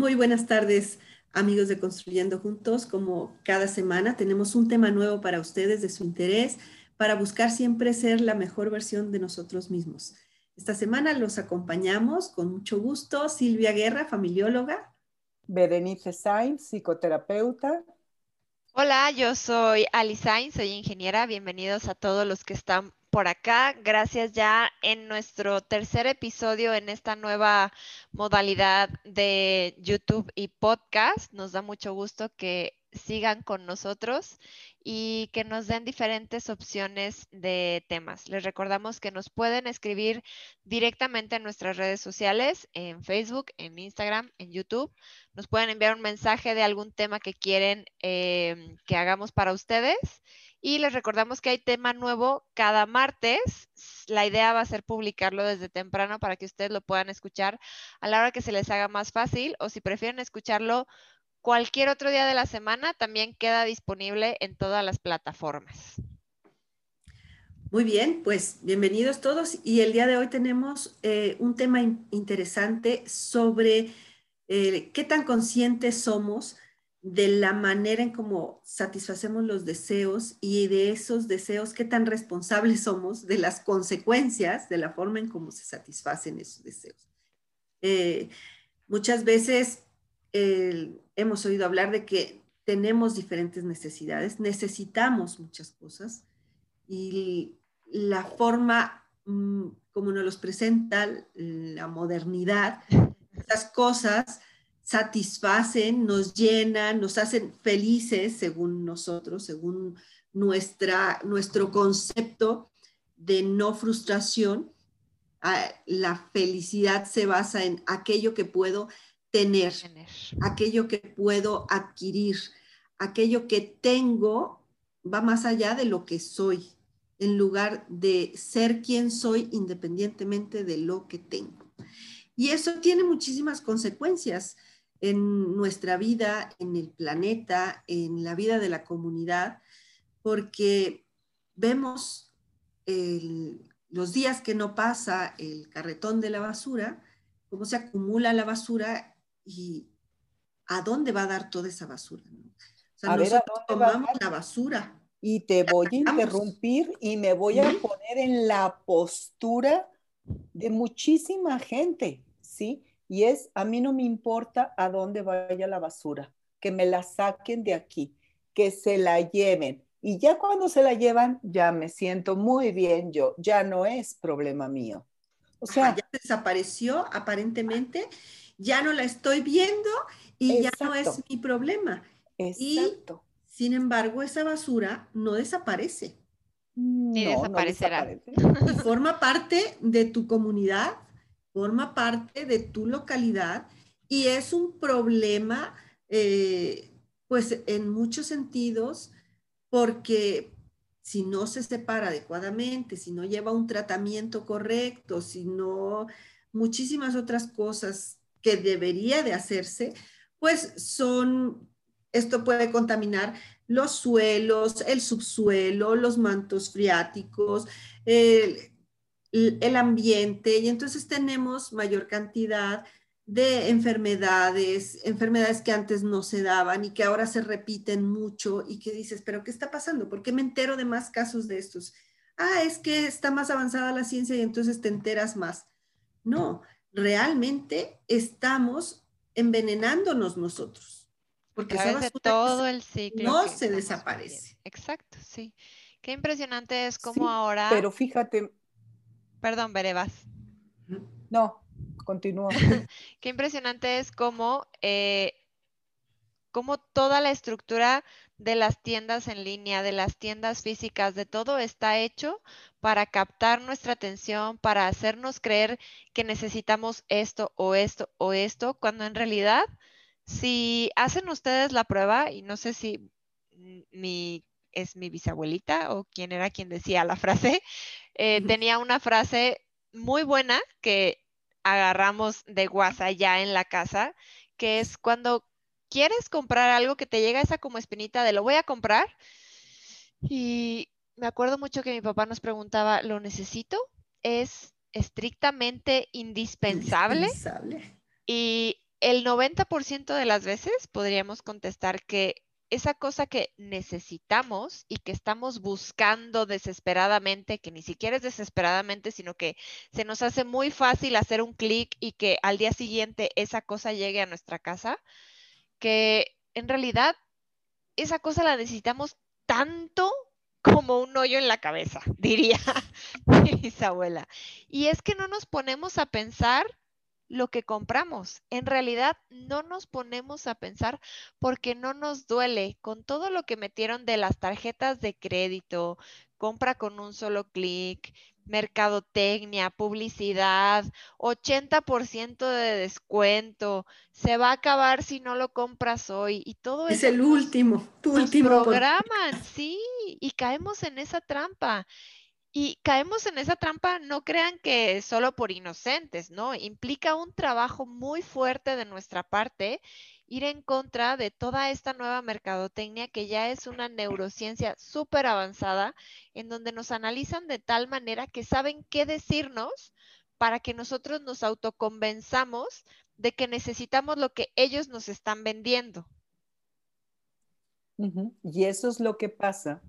Muy buenas tardes, amigos de Construyendo Juntos. Como cada semana tenemos un tema nuevo para ustedes de su interés, para buscar siempre ser la mejor versión de nosotros mismos. Esta semana los acompañamos con mucho gusto Silvia Guerra, familióloga. Berenice Sainz, psicoterapeuta. Hola, yo soy Ali Sainz, soy ingeniera. Bienvenidos a todos los que están por acá. Gracias ya en nuestro tercer episodio en esta nueva modalidad de YouTube y podcast. Nos da mucho gusto que sigan con nosotros y que nos den diferentes opciones de temas. Les recordamos que nos pueden escribir directamente en nuestras redes sociales, en Facebook, en Instagram, en YouTube. Nos pueden enviar un mensaje de algún tema que quieren eh, que hagamos para ustedes y les recordamos que hay tema nuevo cada martes. La idea va a ser publicarlo desde temprano para que ustedes lo puedan escuchar a la hora que se les haga más fácil o si prefieren escucharlo cualquier otro día de la semana, también queda disponible en todas las plataformas. Muy bien, pues bienvenidos todos y el día de hoy tenemos eh, un tema interesante sobre eh, qué tan conscientes somos de la manera en cómo satisfacemos los deseos y de esos deseos, qué tan responsables somos de las consecuencias de la forma en cómo se satisfacen esos deseos. Eh, muchas veces hemos oído hablar de que tenemos diferentes necesidades, necesitamos muchas cosas y la forma mm, como nos los presenta la modernidad, esas cosas satisfacen, nos llenan, nos hacen felices según nosotros, según nuestra, nuestro concepto de no frustración. Ah, la felicidad se basa en aquello que puedo tener, aquello que puedo adquirir, aquello que tengo va más allá de lo que soy, en lugar de ser quien soy independientemente de lo que tengo. Y eso tiene muchísimas consecuencias en nuestra vida, en el planeta, en la vida de la comunidad, porque vemos los días que no pasa el carretón de la basura, cómo se acumula la basura y a dónde va a dar toda esa basura. O sea, nosotros tomamos la basura. Y te voy a interrumpir y me voy a poner en la postura de muchísima gente, ¿sí? Y es, a mí no me importa a dónde vaya la basura, que me la saquen de aquí, que se la lleven. Y ya cuando se la llevan, ya me siento muy bien yo, ya no es problema mío. O sea, ya desapareció aparentemente, ya no la estoy viendo y ya no es mi problema. Exacto. Y sin embargo, esa basura no desaparece. Ni desaparecerá. y forma parte de tu comunidad, forma parte de tu localidad y es un problema, eh, pues en muchos sentidos, porque si no se separa adecuadamente, si no lleva un tratamiento correcto, si no muchísimas otras cosas que debería de hacerse, pues son, esto puede contaminar los suelos, el subsuelo, los mantos freáticos, el, el ambiente y entonces tenemos mayor cantidad de enfermedades, enfermedades que antes no se daban y que ahora se repiten mucho y que dices, pero ¿qué está pasando? ¿Por qué me entero de más casos de estos? Ah, es que está más avanzada la ciencia y entonces te enteras más. No, realmente estamos envenenándonos nosotros. Porque todo el ciclo no se desaparece. Exacto, sí. Qué impresionante es como ahora. Pero fíjate, Perdón, Berevas. No, continúa. Qué impresionante es cómo, eh, cómo toda la estructura de las tiendas en línea, de las tiendas físicas, de todo está hecho para captar nuestra atención, para hacernos creer que necesitamos esto o esto o esto, cuando en realidad, si hacen ustedes la prueba, y no sé si mi es mi bisabuelita o quién era quien decía la frase, eh, tenía una frase muy buena que agarramos de WhatsApp ya en la casa, que es cuando quieres comprar algo que te llega esa como espinita de lo voy a comprar. Y me acuerdo mucho que mi papá nos preguntaba, ¿lo necesito? ¿Es estrictamente indispensable? indispensable. Y el 90% de las veces podríamos contestar que esa cosa que necesitamos y que estamos buscando desesperadamente, que ni siquiera es desesperadamente, sino que se nos hace muy fácil hacer un clic y que al día siguiente esa cosa llegue a nuestra casa, que en realidad esa cosa la necesitamos tanto como un hoyo en la cabeza, diría mi bisabuela. Y es que no nos ponemos a pensar lo que compramos. En realidad no nos ponemos a pensar porque no nos duele con todo lo que metieron de las tarjetas de crédito, compra con un solo clic, mercadotecnia, publicidad, 80% de descuento, se va a acabar si no lo compras hoy y todo es el último, tu último programan, sí, y caemos en esa trampa. Y caemos en esa trampa, no crean que solo por inocentes, ¿no? Implica un trabajo muy fuerte de nuestra parte ir en contra de toda esta nueva mercadotecnia que ya es una neurociencia súper avanzada, en donde nos analizan de tal manera que saben qué decirnos para que nosotros nos autoconvenzamos de que necesitamos lo que ellos nos están vendiendo. Y eso es lo que pasa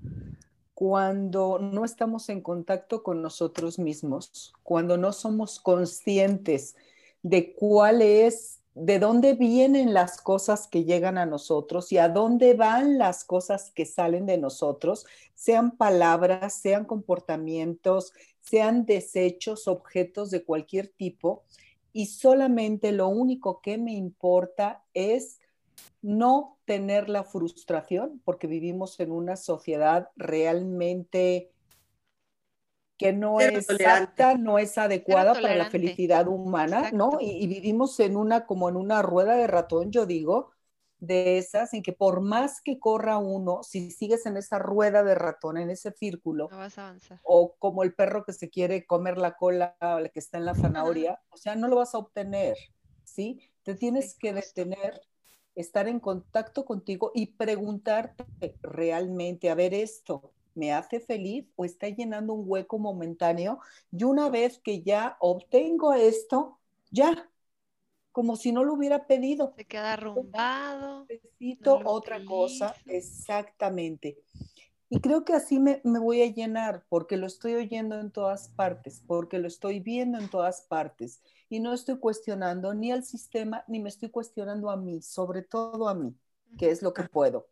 cuando no estamos en contacto con nosotros mismos, cuando no somos conscientes de cuál es, de dónde vienen las cosas que llegan a nosotros y a dónde van las cosas que salen de nosotros, sean palabras, sean comportamientos, sean desechos, objetos de cualquier tipo, y solamente lo único que me importa es no tener la frustración, porque vivimos en una sociedad realmente que no es no es adecuada para la felicidad humana, ¿no? Y, vivimos en una, como en una rueda de ratón, yo digo, de esas, en que por más que corra uno, si sigues en esa rueda de ratón, en ese círculo, no vas a avanzar. o como el perro que se quiere comer la cola o la que está en la zanahoria, o sea, no lo vas a obtener, ¿sí? Te tienes que detener estar en contacto contigo y preguntarte realmente, a ver esto, ¿me hace feliz o está llenando un hueco momentáneo? Y una vez que ya obtengo esto, ya, como si no lo hubiera pedido. Se queda arrumbado. Necesito otra cosa, exactamente. Y creo que así me, voy a llenar porque lo estoy oyendo en todas partes, porque lo estoy viendo en todas partes y no estoy cuestionando ni al sistema ni me estoy cuestionando a mí, sobre todo a mí, que es lo que puedo.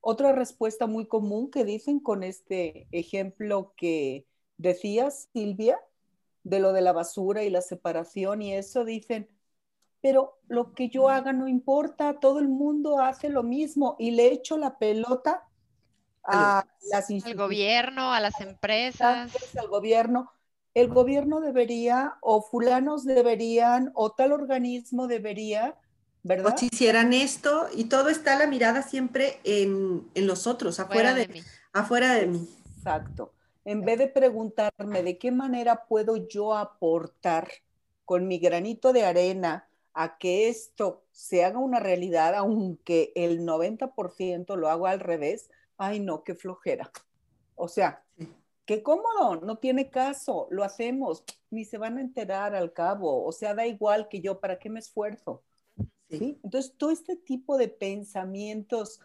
Otra respuesta muy común que dicen con este ejemplo que decías, Silvia, de lo de la basura y la separación y eso, dicen, pero lo que yo haga no importa, todo el mundo hace lo mismo y le echo la pelota a las al gobierno, a las empresas, al gobierno el gobierno debería o fulanos deberían o tal organismo debería, ¿verdad? O si hicieran esto y todo está la mirada siempre en, los otros, afuera, de, mí. Afuera de mí. Exacto. En vez de preguntarme de qué manera puedo yo aportar con mi granito de arena a que esto se haga una realidad, aunque el 90% lo hago al revés, ay no, qué flojera. O sea, qué cómodo, no tiene caso, lo hacemos, ni se van a enterar al cabo, o sea, da igual que yo, ¿para qué me esfuerzo? ¿Sí? Entonces, todo este tipo de pensamientos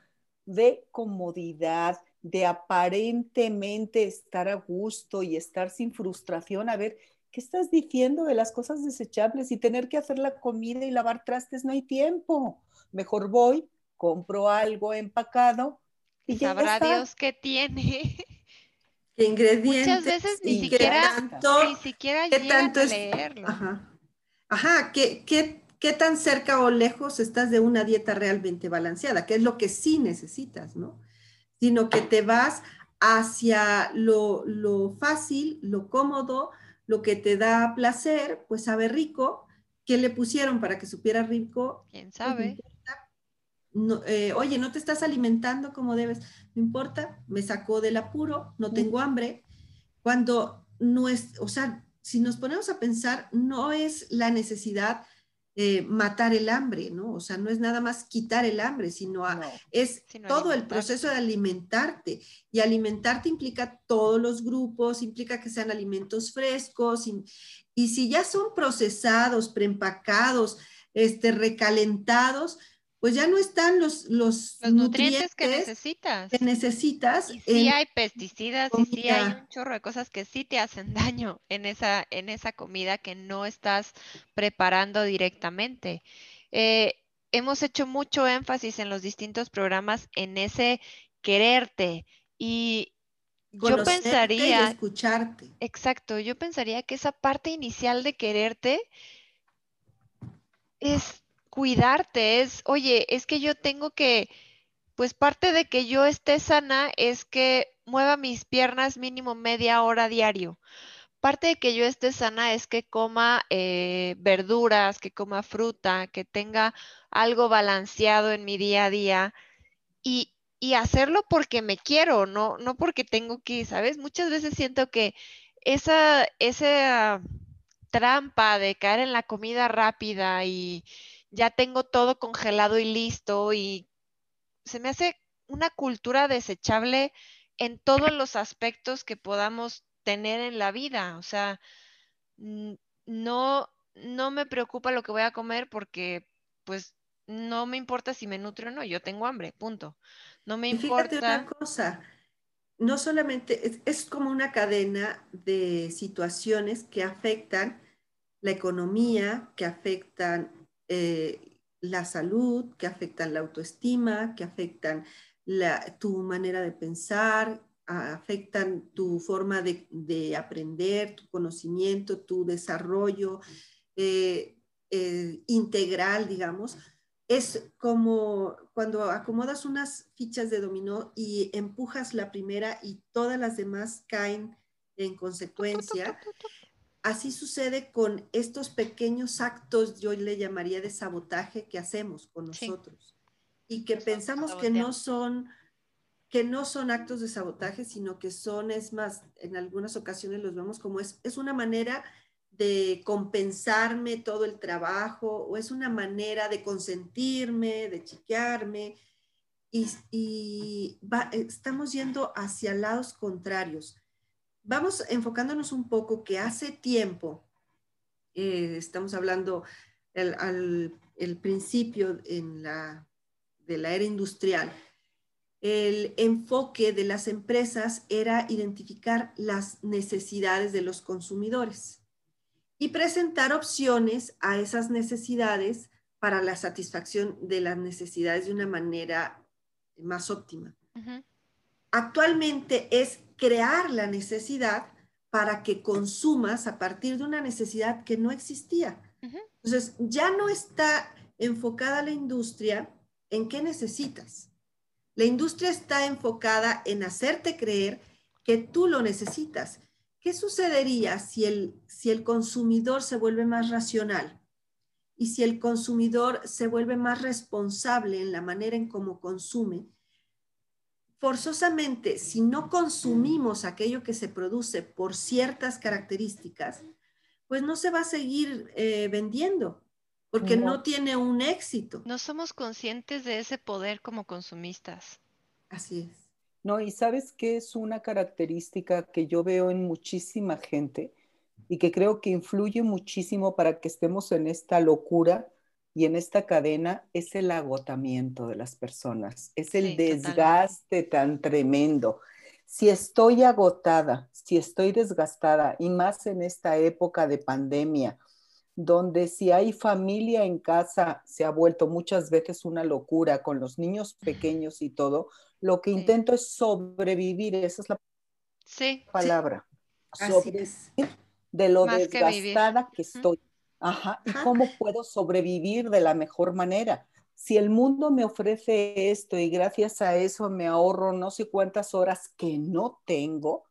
de comodidad, de aparentemente estar a gusto y estar sin frustración, a ver, ¿qué estás diciendo de las cosas desechables y tener que hacer la comida y lavar trastes? No hay tiempo. Mejor voy, compro algo empacado y Sabrá Dios qué tiene. ingredientes. Muchas veces ni siquiera, ni siquiera ¿qué tanto a leerlo. Ajá, ajá ¿qué, qué, qué tan cerca o lejos estás de una dieta realmente balanceada? ¿Qué es lo que sí necesitas, no? Sino que te vas hacia lo, lo fácil, lo cómodo, lo que te da placer, pues sabe rico. ¿Qué le pusieron para que supiera rico? ¿Quién sabe? Eh, oye, no te estás alimentando como debes, no importa, me sacó del apuro, no tengo hambre. Cuando no es, o sea, si nos ponemos a pensar, no es la necesidad de matar el hambre, ¿no? O sea, no es nada más quitar el hambre, sino es todo el proceso de alimentarte. Y alimentarte implica todos los grupos, implica que sean alimentos frescos. Y, y si ya son procesados, preempacados, este, recalentados, pues ya no están los, los, nutrientes, que necesitas. Que necesitas. Y sí hay pesticidas y sí hay un chorro de cosas que sí te hacen daño en esa, en esa comida que no estás preparando directamente. Eh, hemos hecho mucho énfasis en los distintos programas en ese quererte y yo pensaría... escucharte. Exacto, yo pensaría que esa parte inicial de quererte es cuidarte, es, oye, es que yo tengo que, pues parte de que yo esté sana es que mueva mis piernas mínimo media hora diario. Parte de que yo esté sana es que coma eh, verduras, que coma fruta, que tenga algo balanceado en mi día a día y, y hacerlo porque me quiero, no, no porque tengo que, ¿sabes? Muchas veces siento que esa, esa trampa de caer en la comida rápida y ya tengo todo congelado y listo y se me hace una cultura desechable en todos los aspectos que podamos tener en la vida. O sea, no, no me preocupa lo que voy a comer porque pues no me importa si me nutro o no, yo tengo hambre, punto. No me importa. Fíjate una cosa, no solamente es, es, como una cadena de situaciones que afectan la economía, que afectan eh, la salud, que afectan la autoestima, que afectan tu manera de pensar, afectan tu forma de, aprender, tu conocimiento, tu desarrollo eh, eh, integral, digamos. Es como cuando acomodas unas fichas de dominó y empujas la primera y todas las demás caen en consecuencia. Así sucede con estos pequeños actos, yo le llamaría de sabotaje que hacemos con nosotros. Y que pensamos que no son que no son actos de sabotaje, sino que son, es más, en algunas ocasiones los vemos como es, es una manera de compensarme todo el trabajo o es una manera de consentirme, de chiquearme y, y estamos yendo hacia lados contrarios vamos enfocándonos un poco que hace tiempo, eh, estamos hablando al el principio en la, de la era industrial, el enfoque de las empresas era identificar las necesidades de los consumidores y presentar opciones a esas necesidades para la satisfacción de las necesidades de una manera más óptima. Actualmente es crear la necesidad para que consumas a partir de una necesidad que no existía. Entonces, ya no está enfocada la industria en qué necesitas. La industria está enfocada en hacerte creer que tú lo necesitas. ¿Qué sucedería si el, si el consumidor se vuelve más racional? Y si el consumidor se vuelve más responsable en la manera en cómo consume, forzosamente, si no consumimos aquello que se produce por ciertas características, pues no se va a seguir eh, vendiendo, porque no. tiene un éxito. No somos conscientes de ese poder como consumistas. Así es. No, y sabes qué es una característica que yo veo en muchísima gente y que creo que influye muchísimo para que estemos en esta locura y en esta cadena es el agotamiento de las personas, es el desgaste tan tremendo. Si estoy agotada, si estoy desgastada, y más en esta época de pandemia, donde si hay familia en casa se ha vuelto muchas veces una locura con los niños pequeños y todo, lo que intento es sobrevivir, esa es la palabra, sobrevivir de lo desgastada que, estoy. Ajá, ¿y cómo puedo sobrevivir de la mejor manera? Si el mundo me ofrece esto y gracias a eso me ahorro no sé cuántas horas que no tengo,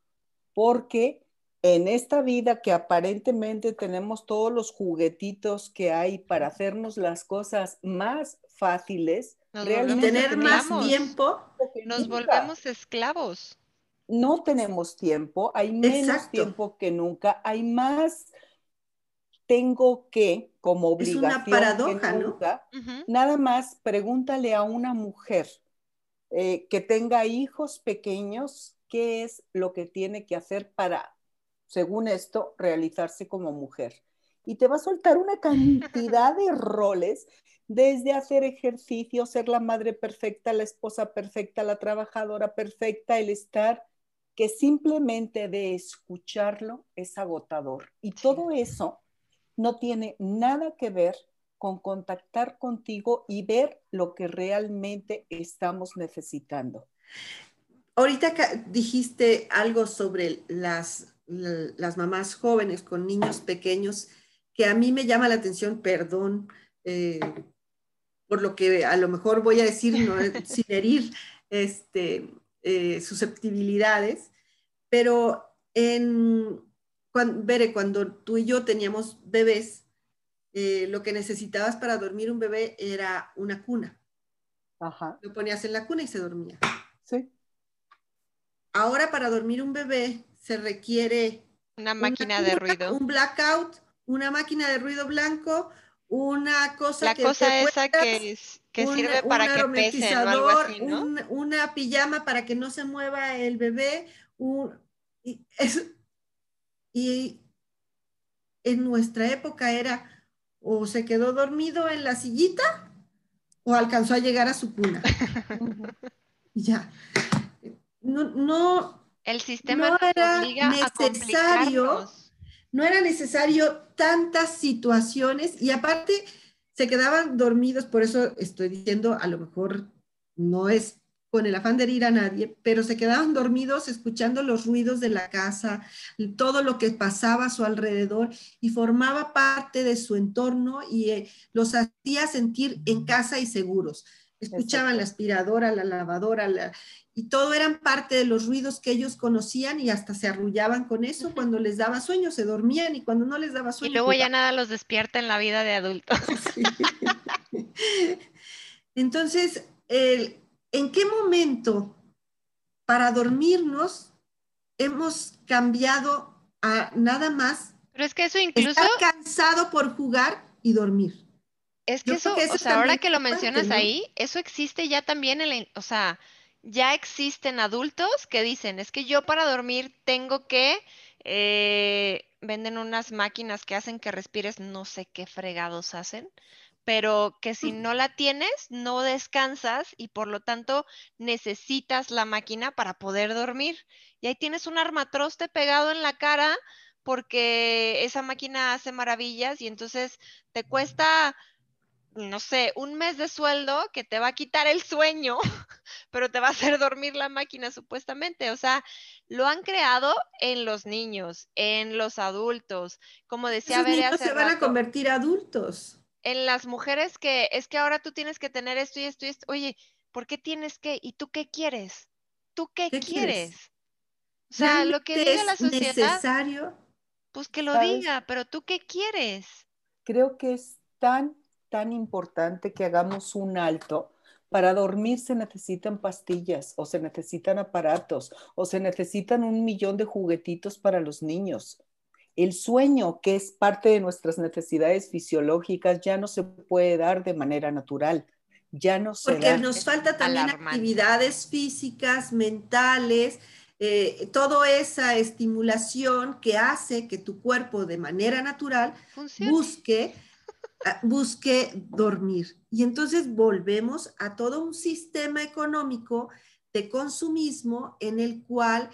porque en esta vida que aparentemente tenemos todos los juguetitos que hay para hacernos las cosas más fáciles, realmente tener más tiempo, nos volvemos esclavos. No tenemos tiempo, hay menos tiempo que nunca, hay más tengo que, como obligación, es una paradoja, ¿no? Nada más pregúntale a una mujer eh, que tenga hijos pequeños, ¿qué es lo que tiene que hacer para, según esto, realizarse como mujer? y te va a soltar una cantidad de roles, desde hacer ejercicio, ser la madre perfecta, la esposa perfecta, la trabajadora perfecta, el estar, que simplemente de escucharlo es agotador. Y todo eso no tiene nada que ver con contactar contigo y ver lo que realmente estamos necesitando. Ahorita dijiste algo sobre las, las mamás jóvenes con niños pequeños que a mí me llama la atención, perdón, eh, por lo que a lo mejor voy a decir sin herir este, eh, susceptibilidades, pero en, cuando, cuando tú y yo teníamos bebés, eh, lo que necesitabas para dormir un bebé era una cuna. Ajá. Lo ponías en la cuna y se dormía. Sí. Ahora para dormir un bebé se requiere una máquina de ruido. Un blackout, una máquina de ruido blanco, una cosa la cosa esa que, que sirve para que pesen o algo así, ¿no? una pijama para que no se mueva el bebé, y, y en nuestra época era o se quedó dormido en la sillita o alcanzó a llegar a su cuna. ya. No, no. El sistema no era necesario no era necesario tantas situaciones y aparte se quedaban dormidos, por eso estoy diciendo, a lo mejor no es con el afán de herir a nadie, pero se quedaban dormidos escuchando los ruidos de la casa, todo lo que pasaba a su alrededor y formaba parte de su entorno y eh, los hacía sentir en casa y seguros. Escuchaban la aspiradora, la lavadora, la, y todo eran parte de los ruidos que ellos conocían y hasta se arrullaban con eso. Cuando les daba sueño se dormían y cuando no les daba sueño. Y luego ya nada los despierta en la vida de adultos. Entonces, ¿en qué momento para dormirnos hemos cambiado a nada más? Pero es que eso incluso... Estar cansado por jugar y dormir. Es que eso, o sea, ahora que lo mencionas ahí, eso existe ya también en la, o sea, ya existen adultos que dicen, es que yo para dormir tengo que, eh, venden unas máquinas que hacen que respires, no sé qué fregados hacen, pero que si no la tienes, no descansas y por lo tanto necesitas la máquina para poder dormir. Y ahí tienes un armatroste pegado en la cara porque esa máquina hace maravillas y entonces te cuesta no sé, un mes de sueldo que te va a quitar el sueño, pero te va a hacer dormir la máquina supuestamente. O sea, lo han creado en los niños, en los adultos. Como decía Esos niños se van a convertir adultos. En las mujeres que es que ahora tú tienes que tener esto y esto y esto. Oye, ¿por qué tienes que? ¿Y tú qué quieres? ¿Tú qué, quieres? O sea, lo que diga la sociedad. necesario? Pues que lo diga, pero tú qué quieres? Creo que es tan tan importante que hagamos un alto. Para dormir se necesitan pastillas o se necesitan aparatos o se necesitan un millón de juguetitos para los niños. El sueño, que es parte de nuestras necesidades fisiológicas, ya no se puede dar de manera natural. Ya no se Porque nos falta también actividades físicas, mentales, eh, toda esa estimulación que hace que tu cuerpo de manera natural busque busque dormir. Y entonces volvemos a todo un sistema económico de consumismo en el cual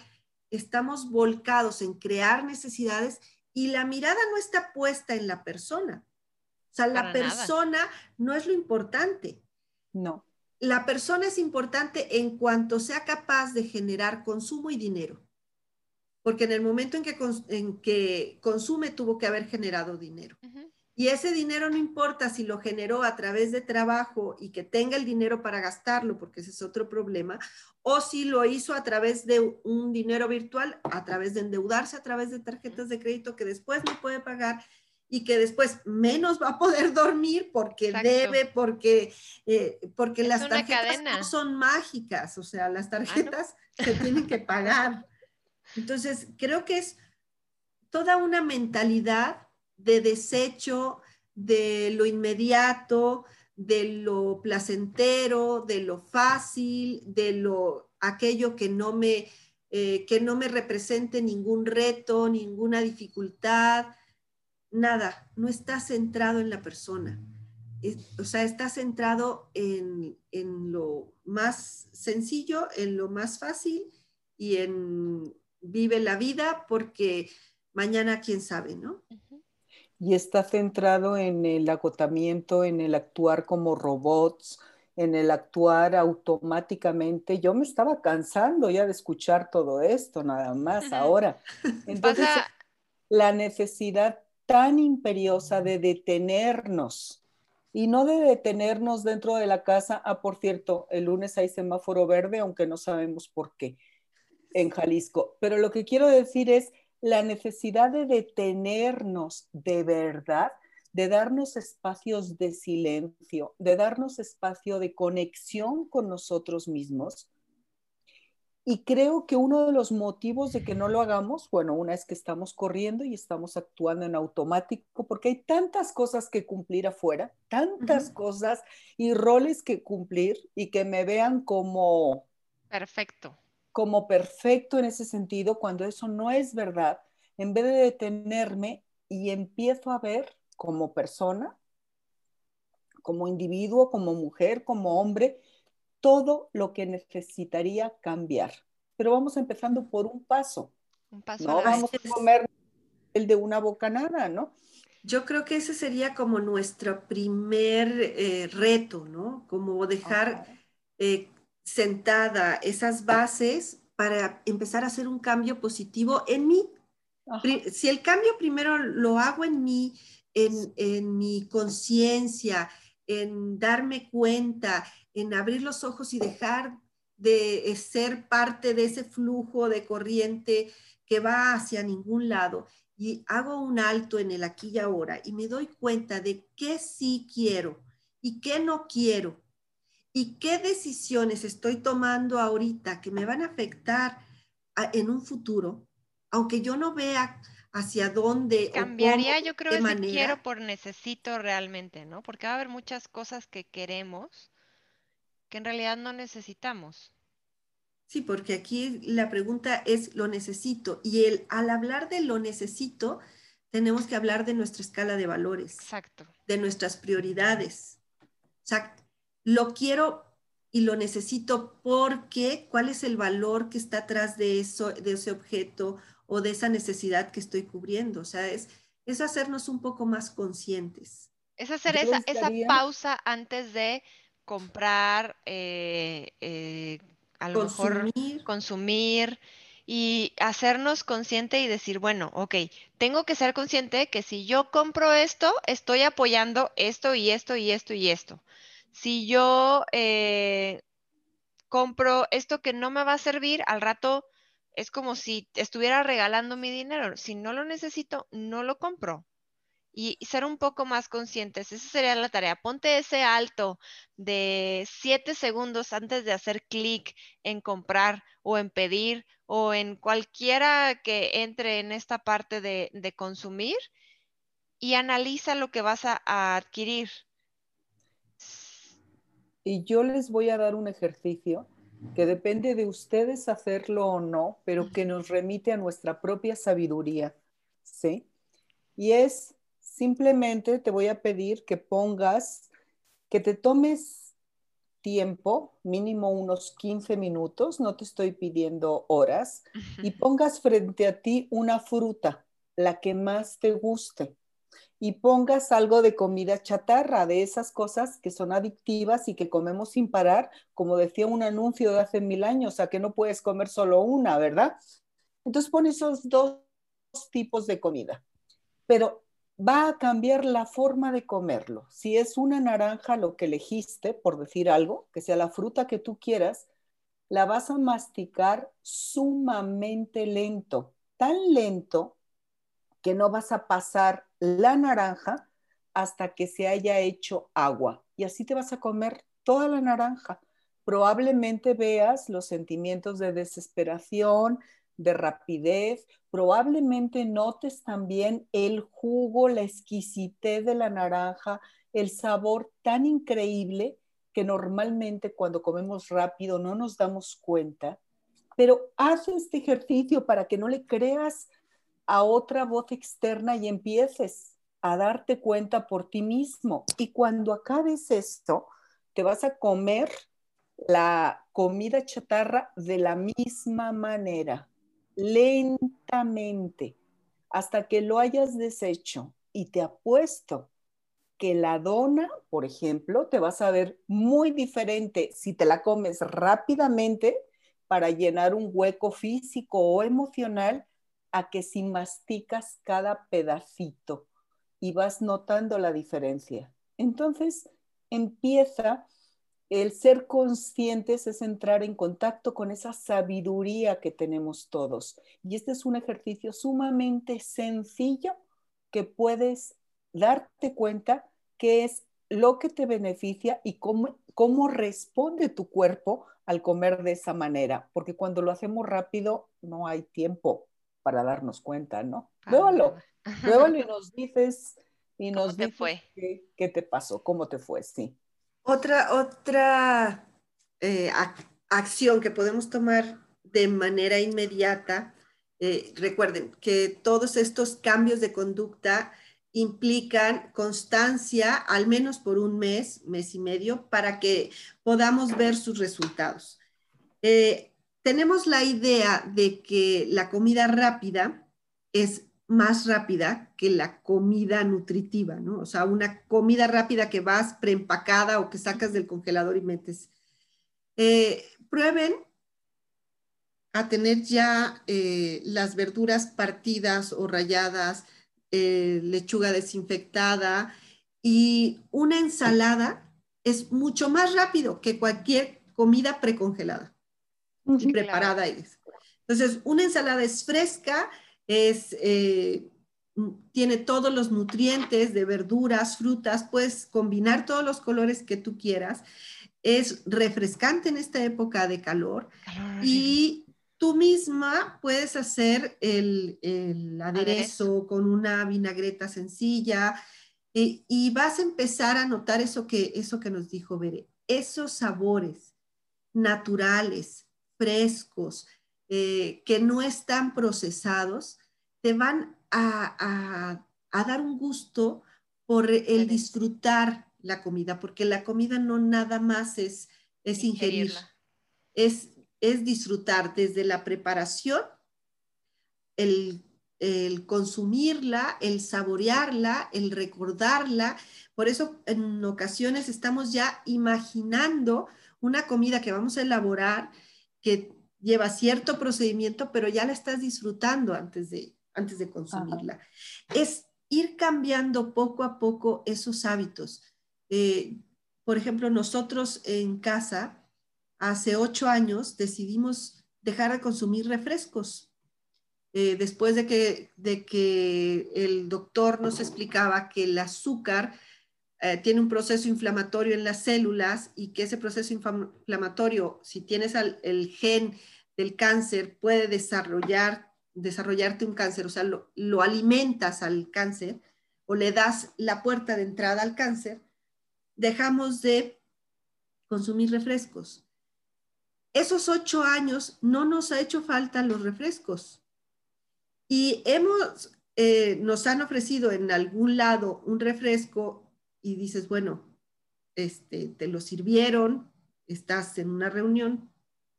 estamos volcados en crear necesidades y la mirada no está puesta en la persona. O sea, la persona no es lo importante. No. La persona es importante en cuanto sea capaz de generar consumo y dinero. Porque en el momento en que, en que consume tuvo que haber generado dinero. Y ese dinero no importa si lo generó a través de trabajo y que tenga el dinero para gastarlo, porque ese es otro problema, o si lo hizo a través de un dinero virtual, a través de endeudarse, a través de tarjetas de crédito que después no puede pagar y que después menos va a poder dormir porque debe, porque, eh, porque las tarjetas no son mágicas, o sea, las ah, tarjetas se tienen que pagar. Entonces, creo que es toda una mentalidad de desecho de lo inmediato, de lo placentero, de lo fácil, de lo aquello que no me, eh, que no me represente ningún reto, ninguna dificultad. nada, no está centrado en la persona. o sea, está centrado en, en, lo más sencillo, en lo más fácil y en vive la vida porque mañana quién sabe, ¿no? Y está centrado en el agotamiento, en el actuar como robots, en el actuar automáticamente. Yo me estaba cansando ya de escuchar todo esto, nada más ahora. Entonces, la necesidad tan imperiosa de detenernos y no de detenernos dentro de la casa. Ah, por cierto, el lunes hay semáforo verde, aunque no sabemos por qué en Jalisco. Pero lo que quiero decir es la necesidad de detenernos de verdad de darnos espacios de silencio, de darnos espacio de conexión con nosotros mismos. Y creo que uno de los motivos de que no lo hagamos, bueno, una es que estamos corriendo y estamos actuando en automático porque hay tantas cosas que cumplir afuera, tantas cosas y roles que cumplir y que me vean como... Perfecto. Como perfecto en ese sentido, cuando eso no es verdad, en vez de detenerme y empiezo a ver como persona, como individuo, como mujer, como hombre, todo lo que necesitaría cambiar. Pero vamos empezando por un paso. Un paso no vamos a comer el de una bocanada, ¿no? Yo creo que ese sería como nuestro primer eh, reto, ¿no? Como dejar eh, sentada esas bases para empezar a hacer un cambio positivo en mí. Si el cambio primero lo hago en mí, en, mi conciencia, en darme cuenta, en abrir los ojos y dejar de eh, ser parte de ese flujo de corriente que va hacia ningún lado y hago un alto en el aquí y ahora y me doy cuenta de qué sí quiero y qué no quiero y qué decisiones estoy tomando ahorita que me van a afectar en un futuro, aunque yo no vea hacia dónde. Cambiaría, yo creo, ese quiero por necesito realmente, ¿no? Porque va a haber muchas cosas que queremos que en realidad no necesitamos. Sí, porque aquí la pregunta es lo necesito y el, al hablar de lo necesito, tenemos que hablar de nuestra escala de valores. Exacto. De nuestras prioridades. O sea, lo quiero y lo necesito porque cuál es el valor que está atrás de eso, de ese objeto o de esa necesidad que estoy cubriendo. O sea, es, es hacernos un poco más conscientes. Es hacer esa, esa, pausa antes de comprar, eh, eh, a lo consumir. mejor consumir y hacernos consciente y decir, bueno, ok, tengo que ser consciente que si yo compro esto, estoy apoyando esto y esto y esto y esto. Si yo eh, compro esto que no me va a servir, al rato es como si estuviera regalando mi dinero. Si no lo necesito, no lo compro. Y ser un poco más conscientes, esa sería la tarea. Ponte ese alto de siete segundos antes de hacer clic en comprar o en pedir o en cualquiera que entre en esta parte de, consumir y analiza lo que vas a adquirir. Y yo les voy a dar un ejercicio que depende de ustedes hacerlo o no, pero que nos remite a nuestra propia sabiduría, ¿sí? Y es simplemente te voy a pedir que pongas, que te tomes tiempo, mínimo unos 15 minutos, no te estoy pidiendo horas, y pongas frente a ti una fruta, la que más te guste y pongas algo de comida chatarra, de esas cosas que son adictivas y que comemos sin parar, como decía un anuncio de hace mil años, a que no puedes comer solo una, ¿verdad? Entonces pon esos dos tipos de comida, pero va a cambiar la forma de comerlo. Si es una naranja lo que elegiste, por decir algo, que sea la fruta que tú quieras, la vas a masticar sumamente lento, tan lento que no vas a pasar la naranja hasta que se haya hecho agua. Y así te vas a comer toda la naranja. Probablemente veas los sentimientos de desesperación, de rapidez. Probablemente notes también el jugo, la exquisitez de la naranja, el sabor tan increíble que normalmente cuando comemos rápido no nos damos cuenta. Pero haz este ejercicio para que no le creas a otra voz externa y empieces a darte cuenta por ti mismo. Y cuando acabes esto, te vas a comer la comida chatarra de la misma manera, lentamente, hasta que lo hayas deshecho. Y te apuesto que la dona, por ejemplo, te vas a ver muy diferente si te la comes rápidamente para llenar un hueco físico o emocional a que si masticas cada pedacito y vas notando la diferencia. Entonces empieza el ser conscientes es entrar en contacto con esa sabiduría que tenemos todos. Y este es un ejercicio sumamente sencillo que puedes darte cuenta que es lo que te beneficia y cómo, cómo responde tu cuerpo al comer de esa manera. Porque cuando lo hacemos rápido, no hay tiempo para darnos cuenta, ¿no? Pruébalo, pruébalo y nos dices, y nos dices Qué, qué te pasó, cómo te fue, sí. Otra, otra eh, acción que podemos tomar de manera inmediata, eh, recuerden que todos estos cambios de conducta implican constancia al menos por un mes, mes y medio, para que podamos ver sus resultados. Eh, tenemos la idea de que la comida rápida es más rápida que la comida nutritiva, ¿no? O sea, una comida rápida que vas preempacada o que sacas del congelador y metes. Eh, prueben a tener ya eh, las verduras partidas o rayadas, eh, lechuga desinfectada y una ensalada es mucho más rápido que cualquier comida precongelada y preparada. Entonces, una ensalada es fresca, es, eh, tiene todos los nutrientes de verduras, frutas, puedes combinar todos los colores que tú quieras. Es refrescante en esta época de calor y tú misma puedes hacer el, aderezo, con una vinagreta sencilla eh, y vas a empezar a notar eso que, eso que nos dijo Bere, esos sabores naturales, frescos, eh, que no están procesados, te van a, dar un gusto por el disfrutar la comida, porque la comida no nada más es, es ingerir, es, es disfrutar desde la preparación, el, el consumirla, el saborearla, el recordarla. Por eso en ocasiones estamos ya imaginando una comida que vamos a elaborar que lleva cierto procedimiento, pero ya la estás disfrutando antes de, antes de consumirla. Es ir cambiando poco a poco esos hábitos. Eh, por ejemplo, nosotros en casa, hace ocho años, decidimos dejar de consumir refrescos. Eh, después de que, de que el doctor nos explicaba que el azúcar eh, tiene un proceso inflamatorio en las células y que ese proceso inflamatorio, si tienes el gen del cáncer, puede desarrollar desarrollarte un cáncer, o sea, lo, alimentas al cáncer o le das la puerta de entrada al cáncer, dejamos de consumir refrescos. Esos ocho años no nos ha hecho falta los refrescos. Y hemos, eh, nos han ofrecido en algún lado un refresco y dices, bueno, este, te lo sirvieron, estás en una reunión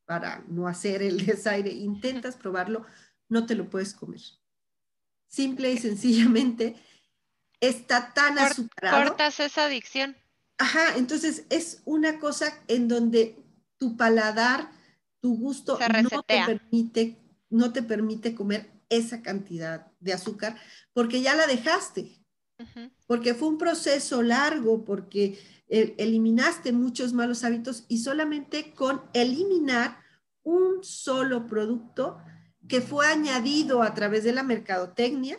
para no hacer el desaire, intentas probarlo, no te lo puedes comer. Simple y sencillamente está tan azucarado. Cortas esa adicción. Ajá, entonces es una cosa en donde tu paladar, tu gusto no te permite, no te permite comer esa cantidad de azúcar porque ya la dejaste. Porque fue un proceso largo, porque eliminaste muchos malos hábitos y solamente con eliminar un solo producto que fue añadido a través de la mercadotecnia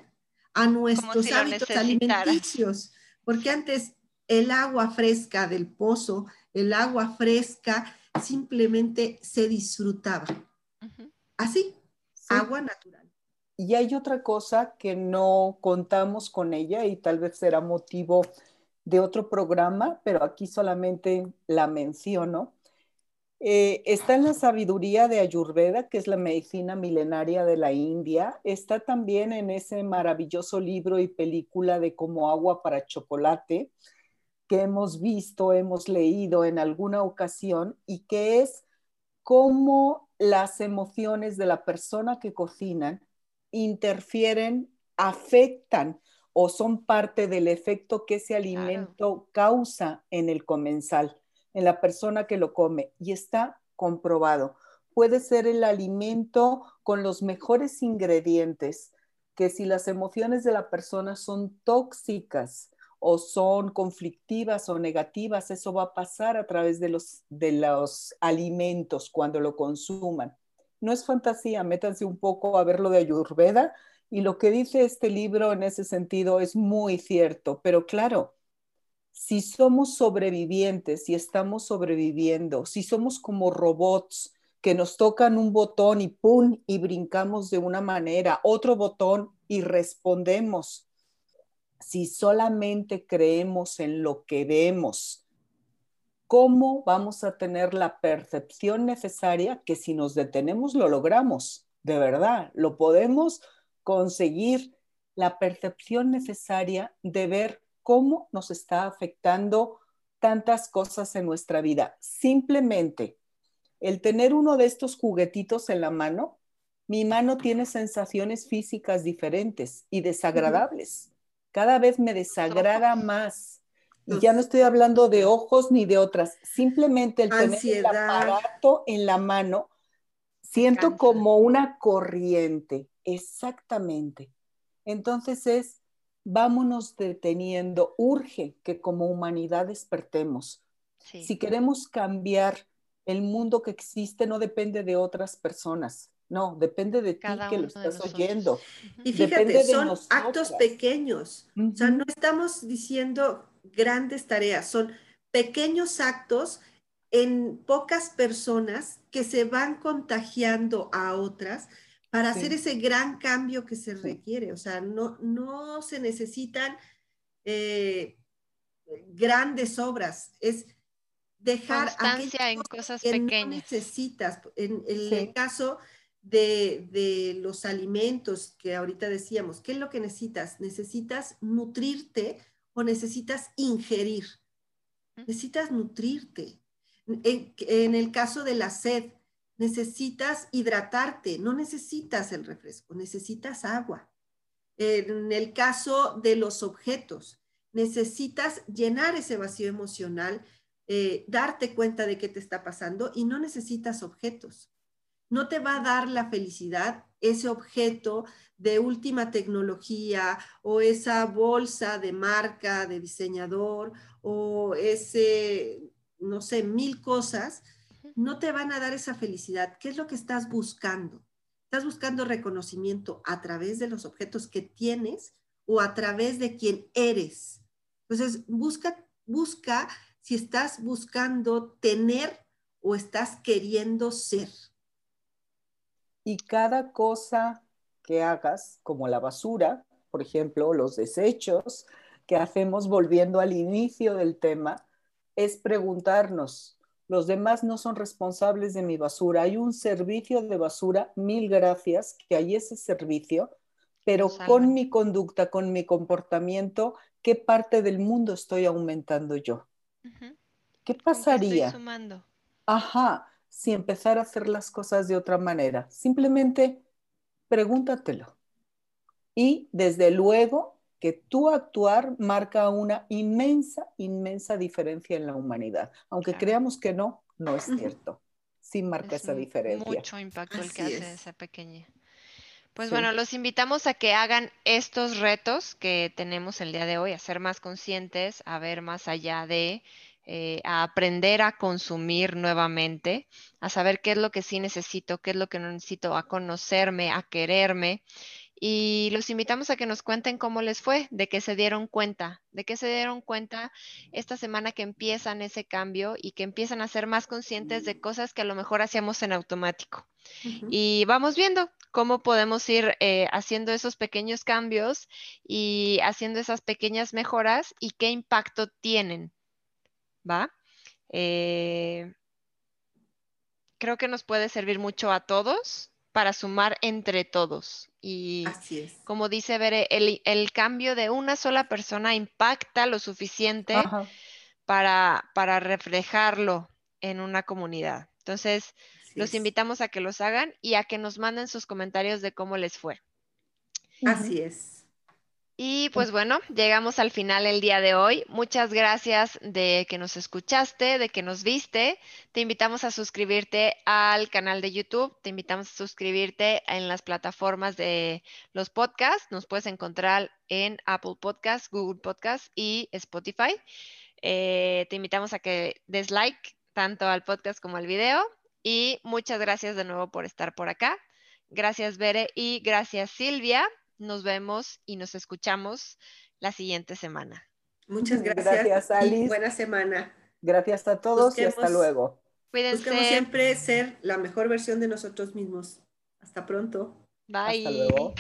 a nuestros hábitos alimenticios, porque antes el agua fresca del pozo, el agua fresca simplemente se disfrutaba. Así, agua natural. Y hay otra cosa que no contamos con ella y tal vez será motivo de otro programa, pero aquí solamente la menciono. Eh, está en la sabiduría de Ayurveda, que es la medicina milenaria de la India. Está también en ese maravilloso libro y película de Como agua para chocolate, que hemos visto, hemos leído en alguna ocasión y que es cómo las emociones de la persona que cocinan interfieren, afectan o son parte del efecto que ese alimento causa en el comensal en la persona que lo come y está comprobado. Puede ser el alimento con los mejores ingredientes, que si las emociones de la persona son tóxicas o son conflictivas o negativas, eso va a pasar a través de los, de los alimentos cuando lo consuman. No es fantasía, métanse un poco a ver lo de Ayurveda y lo que dice este libro en ese sentido es muy cierto, pero claro, si somos sobrevivientes, si estamos sobreviviendo, si somos como robots que nos tocan un botón y ¡pum! y brincamos de una manera, otro botón y respondemos. Si solamente creemos en lo que vemos, ¿cómo vamos a tener la percepción necesaria que si nos detenemos lo logramos? De verdad, lo podemos conseguir la percepción necesaria de ver cómo nos está afectando tantas cosas en nuestra vida. Simplemente el tener uno de estos juguetitos en la mano, mi mano tiene sensaciones físicas diferentes y desagradables. Cada vez me desagrada más. Y ya no estoy hablando de ojos ni de otras. Simplemente el tener el aparato en la mano, siento como una corriente. Exactamente. Entonces es vámonos deteniendo. Urge que como humanidad despertemos. Si queremos cambiar el mundo que existe, no depende de otras personas. No, depende de ti que lo estás oyendo. Y fíjate, son actos pequeños. O sea, no estamos diciendo grandes tareas, son pequeños actos en pocas personas que se van contagiando a otras para hacer ese gran cambio que se requiere. O sea, no, no se necesitan eh, grandes obras, es dejar constancia en cosas pequeñas. No necesitas. En, el caso de, de, los alimentos que ahorita decíamos, ¿qué es lo que necesitas? ¿Necesitas nutrirte o necesitas ingerir? Necesitas nutrirte. En, en el caso de la sed, necesitas hidratarte, no necesitas el refresco, necesitas agua. En el caso de los objetos, necesitas llenar ese vacío emocional, eh, darte cuenta de qué te está pasando y no necesitas objetos. No te va a dar la felicidad ese objeto de última tecnología o esa bolsa de marca, de diseñador o ese, no sé, mil cosas no te van a dar esa felicidad. ¿Qué es lo que estás buscando? ¿Estás buscando reconocimiento a través de los objetos que tienes o a través de quien eres? Entonces, busca, busca si estás buscando tener o estás queriendo ser. Y cada cosa que hagas, como la basura, por ejemplo, los desechos que hacemos volviendo al inicio del tema, es preguntarnos, los demás no son responsables de mi basura. Hay un servicio de basura, mil gracias, que hay ese servicio, pero con mi conducta, con mi comportamiento, ¿qué parte del mundo estoy aumentando yo? ¿Qué pasaría? Estoy sumando? Ajá, si empezara a hacer las cosas de otra manera. Simplemente pregúntatelo. Y desde luego que tu actuar marca una inmensa, inmensa diferencia en la humanidad. Aunque creamos que no, no es cierto. Sí marca esa diferencia. Mucho impacto el que hace esa pequeña. Pues bueno, los invitamos a que hagan estos retos que tenemos el día de hoy, a ser más conscientes, a ver más allá de, eh, a aprender a consumir nuevamente, a saber qué es lo que sí necesito, qué es lo que no necesito, a conocerme, a quererme y los invitamos a que nos cuenten cómo les fue, de qué se dieron cuenta, de qué se dieron cuenta esta semana que empiezan ese cambio y que empiezan a ser más conscientes de cosas que a lo mejor hacíamos en automático. Y vamos viendo cómo podemos ir eh, haciendo esos pequeños cambios y haciendo esas pequeñas mejoras y qué impacto tienen. ¿Va? Eh, creo que nos puede servir mucho a todos para sumar entre todos. Y Así es. como dice Bere, el, cambio de una sola persona impacta lo suficiente para, para reflejarlo en una comunidad. Entonces, los invitamos a que los hagan y a que nos manden sus comentarios de cómo les fue. Así es. Y pues bueno, llegamos al final el día de hoy. Muchas gracias de que nos escuchaste, de que nos viste. Te invitamos a suscribirte al canal de YouTube, te invitamos a suscribirte en las plataformas de los podcasts. Nos puedes encontrar en Apple Podcasts, Google Podcasts y Spotify. Eh, te invitamos a que des like tanto al podcast como al video. Y muchas gracias de nuevo por estar por acá. Gracias, Bere, y gracias, Silvia nos vemos y nos escuchamos la siguiente semana. Muchas gracias. Alice. buena semana. Gracias a todos y hasta luego. Cuídense. Busquemos siempre ser la mejor versión de nosotros mismos. Hasta pronto. Bye. Hasta luego.